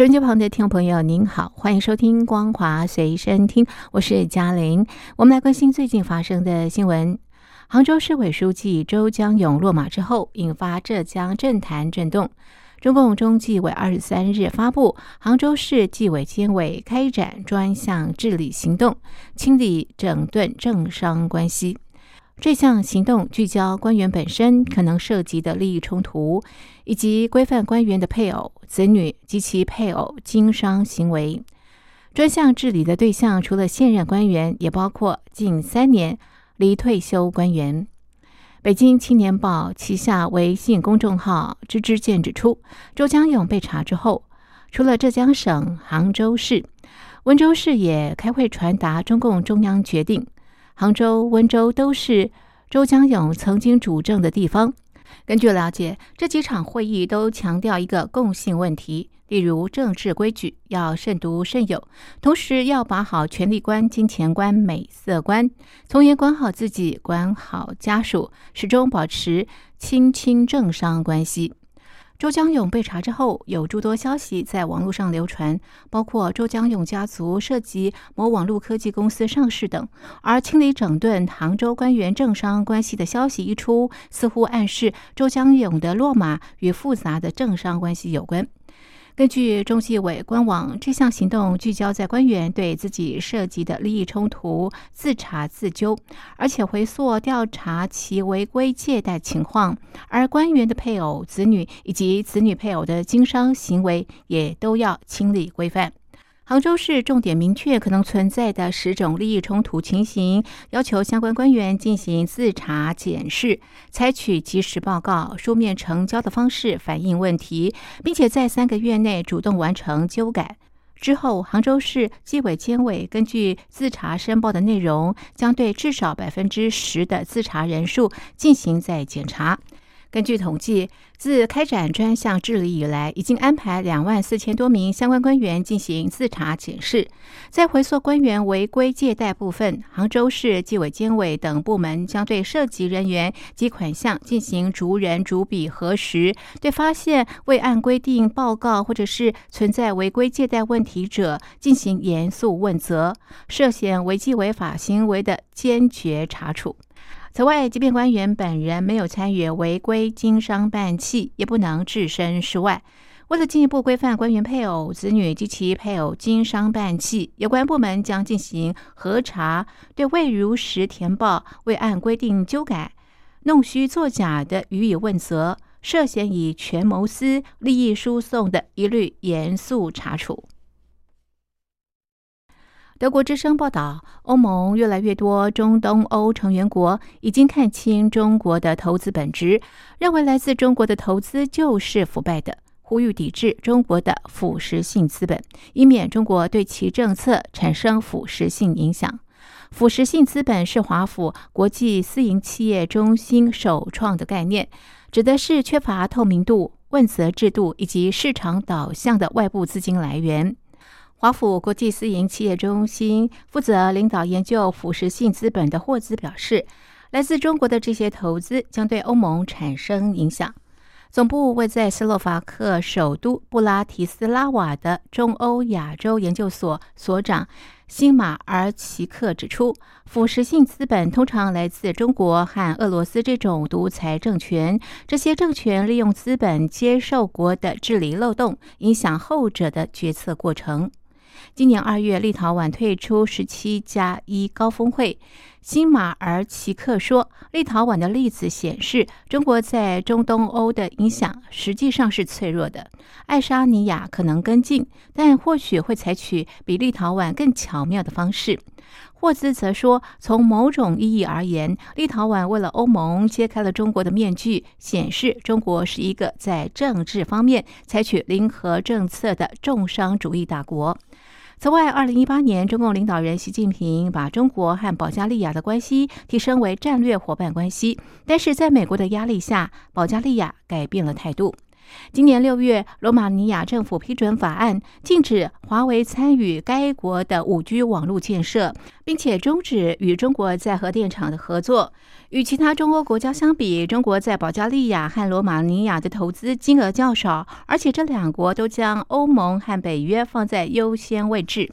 收音机旁的听众朋友，您好，欢迎收听《光华随身听》，我是嘉玲。我们来关心最近发生的新闻。杭州市委书记周江勇落马之后，引发浙江政坛震动。中共中纪委二十三日发布，杭州市纪委监委开展专项治理行动，清理整顿政商关系。这项行动聚焦官员本身可能涉及的利益冲突，以及规范官员的配偶、子女及其配偶经商行为。专项治理的对象除了现任官员，也包括近三年离退休官员。北京青年报旗下微信公众号“知之见”指出，周江勇被查之后，除了浙江省、杭州市、温州市也开会传达中共中央决定。杭州、温州都是周江勇曾经主政的地方。根据了解，这几场会议都强调一个共性问题。例如政治规矩要慎独慎友，同时要把好权力观、金钱观、美色观，从严管好自己，管好家属，始终保持亲亲政商关系。周江勇被查之后，有诸多消息在网络上流传，包括周江勇家族涉及某网络科技公司上市等。而清理整顿杭州官员政商关系的消息一出，似乎暗示周江勇的落马与复杂的政商关系有关。根据中纪委官网，这项行动聚焦在官员对自己涉及的利益冲突自查自纠，而且回溯调查其违规借贷情况，而官员的配偶、子女以及子女配偶的经商行为也都要清理规范。杭州市重点明确可能存在的十种利益冲突情形，要求相关官员进行自查检视，采取及时报告、书面成交的方式反映问题，并且在三个月内主动完成纠改。之后，杭州市纪委监委根据自查申报的内容，将对至少百分之十的自查人数进行再检查。根据统计，自开展专项治理以来，已经安排两万四千多名相关官员进行自查检视。在回溯官员违规借贷部分，杭州市纪委监委等部门将对涉及人员及款项进行逐人逐笔核实，对发现未按规定报告或者是存在违规借贷问题者进行严肃问责，涉嫌违纪违法行为的坚决查处。此外，即便官员本人没有参与违规经商办企，也不能置身事外。为了进一步规范官员配偶、子女及其配偶经商办企，有关部门将进行核查，对未如实填报、未按规定修改、弄虚作假的予以问责；涉嫌以权谋私、利益输送的，一律严肃查处。德国之声报道，欧盟越来越多中东欧成员国已经看清中国的投资本质，认为来自中国的投资就是腐败的，呼吁抵制中国的腐蚀性资本，以免中国对其政策产生腐蚀性影响。腐蚀性资本是华府国际私营企业中心首创的概念，指的是缺乏透明度、问责制度以及市场导向的外部资金来源。华府国际私营企业中心负责领导研究腐蚀性资本的霍兹表示，来自中国的这些投资将对欧盟产生影响。总部位在斯洛伐克首都布拉提斯拉瓦的中欧亚洲研究所所长辛马尔奇克指出，腐蚀性资本通常来自中国和俄罗斯这种独裁政权，这些政权利用资本接受国的治理漏洞，影响后者的决策过程。今年二月，立陶宛退出十七加一高峰会。新马尔奇克说，立陶宛的例子显示，中国在中东欧的影响实际上是脆弱的。爱沙尼亚可能跟进，但或许会采取比立陶宛更巧妙的方式。霍兹则说，从某种意义而言，立陶宛为了欧盟揭开了中国的面具，显示中国是一个在政治方面采取零和政策的重商主义大国。此外，二零一八年，中共领导人习近平把中国和保加利亚的关系提升为战略伙伴关系，但是在美国的压力下，保加利亚改变了态度。今年六月，罗马尼亚政府批准法案，禁止华为参与该国的五 G 网络建设，并且终止与中国在核电厂的合作。与其他中欧国家相比，中国在保加利亚和罗马尼亚的投资金额较少，而且这两国都将欧盟和北约放在优先位置。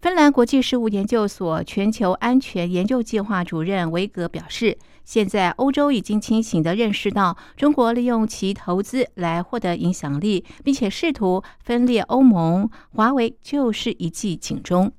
芬兰国际事务研究所全球安全研究计划主任维格表示，现在欧洲已经清醒地认识到，中国利用其投资来获得影响力，并且试图分裂欧盟。华为就是一记警钟。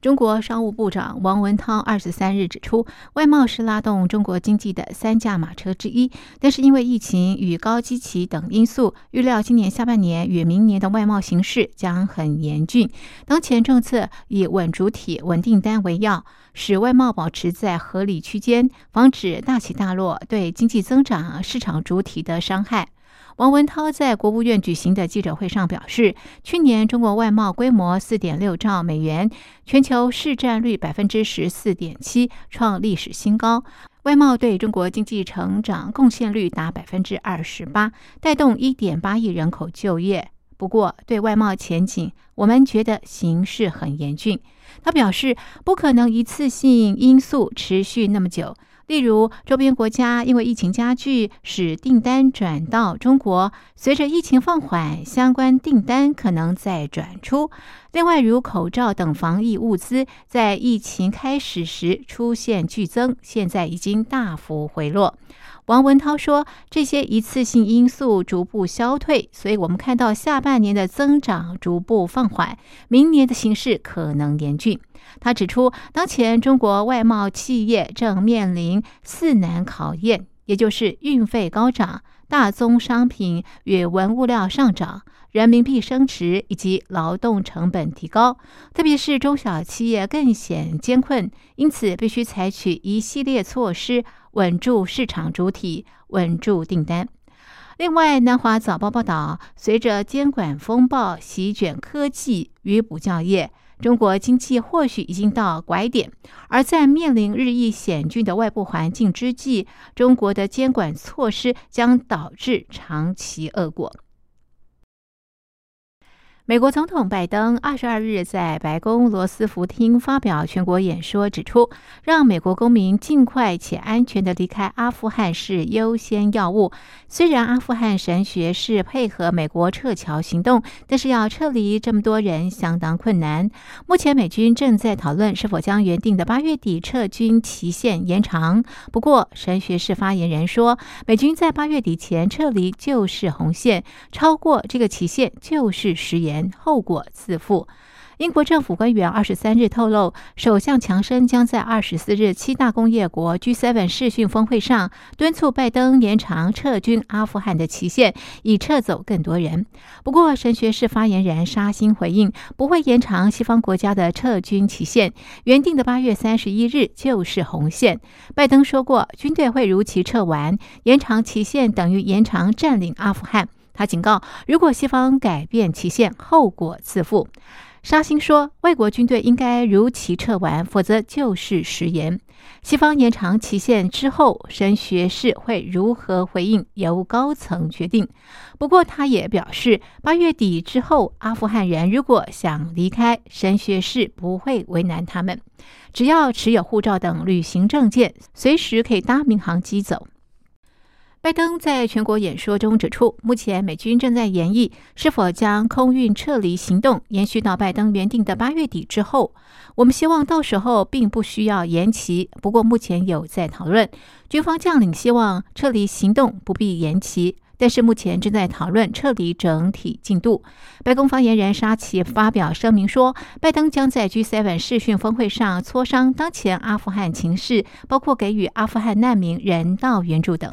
中国商务部长王文涛二十三日指出，外贸是拉动中国经济的三驾马车之一，但是因为疫情与高基期等因素，预料今年下半年与明年的外贸形势将很严峻。当前政策以稳主体、稳订单为要，使外贸保持在合理区间，防止大起大落对经济增长、市场主体的伤害。王文涛在国务院举行的记者会上表示，去年中国外贸规模四点六兆美元，全球市占率百分之十四点七，创历史新高。外贸对中国经济成长贡献率达百分之二十八，带动一点八亿人口就业。不过，对外贸前景，我们觉得形势很严峻。他表示，不可能一次性因素持续那么久。例如，周边国家因为疫情加剧，使订单转到中国。随着疫情放缓，相关订单可能再转出。另外，如口罩等防疫物资，在疫情开始时出现剧增，现在已经大幅回落。王文涛说：“这些一次性因素逐步消退，所以我们看到下半年的增长逐步放缓，明年的形势可能严峻。”他指出，当前中国外贸企业正面临四难考验，也就是运费高涨、大宗商品与文物料上涨、人民币升值以及劳动成本提高，特别是中小企业更显艰困，因此必须采取一系列措施。稳住市场主体，稳住订单。另外，南华早报报道，随着监管风暴席卷科技与补教业，中国经济或许已经到拐点。而在面临日益险峻的外部环境之际，中国的监管措施将导致长期恶果。美国总统拜登二十二日在白宫罗斯福厅发表全国演说，指出让美国公民尽快且安全的离开阿富汗是优先要务。虽然阿富汗神学是配合美国撤侨行动，但是要撤离这么多人相当困难。目前美军正在讨论是否将原定的八月底撤军期限延长。不过，神学士发言人说，美军在八月底前撤离就是红线，超过这个期限就是食言。后果自负。英国政府官员二十三日透露，首相强生将在二十四日七大工业国 G7 视讯峰会上敦促拜登延长撤军阿富汗的期限，以撤走更多人。不过，神学士发言人沙欣回应，不会延长西方国家的撤军期限，原定的八月三十一日就是红线。拜登说过，军队会如期撤完，延长期限等于延长占领阿富汗。他警告，如果西方改变期限，后果自负。沙欣说，外国军队应该如期撤完，否则就是食言。西方延长期限之后，神学士会如何回应，由高层决定。不过，他也表示，八月底之后，阿富汗人如果想离开，神学士不会为难他们，只要持有护照等旅行证件，随时可以搭民航机走。拜登在全国演说中指出，目前美军正在研议是否将空运撤离行动延续到拜登原定的八月底之后。我们希望到时候并不需要延期，不过目前有在讨论。军方将领希望撤离行动不必延期，但是目前正在讨论撤离整体进度。白宫发言人沙奇发表声明说，拜登将在 G7 视讯峰会上磋商当前阿富汗情势，包括给予阿富汗难民人道援助等。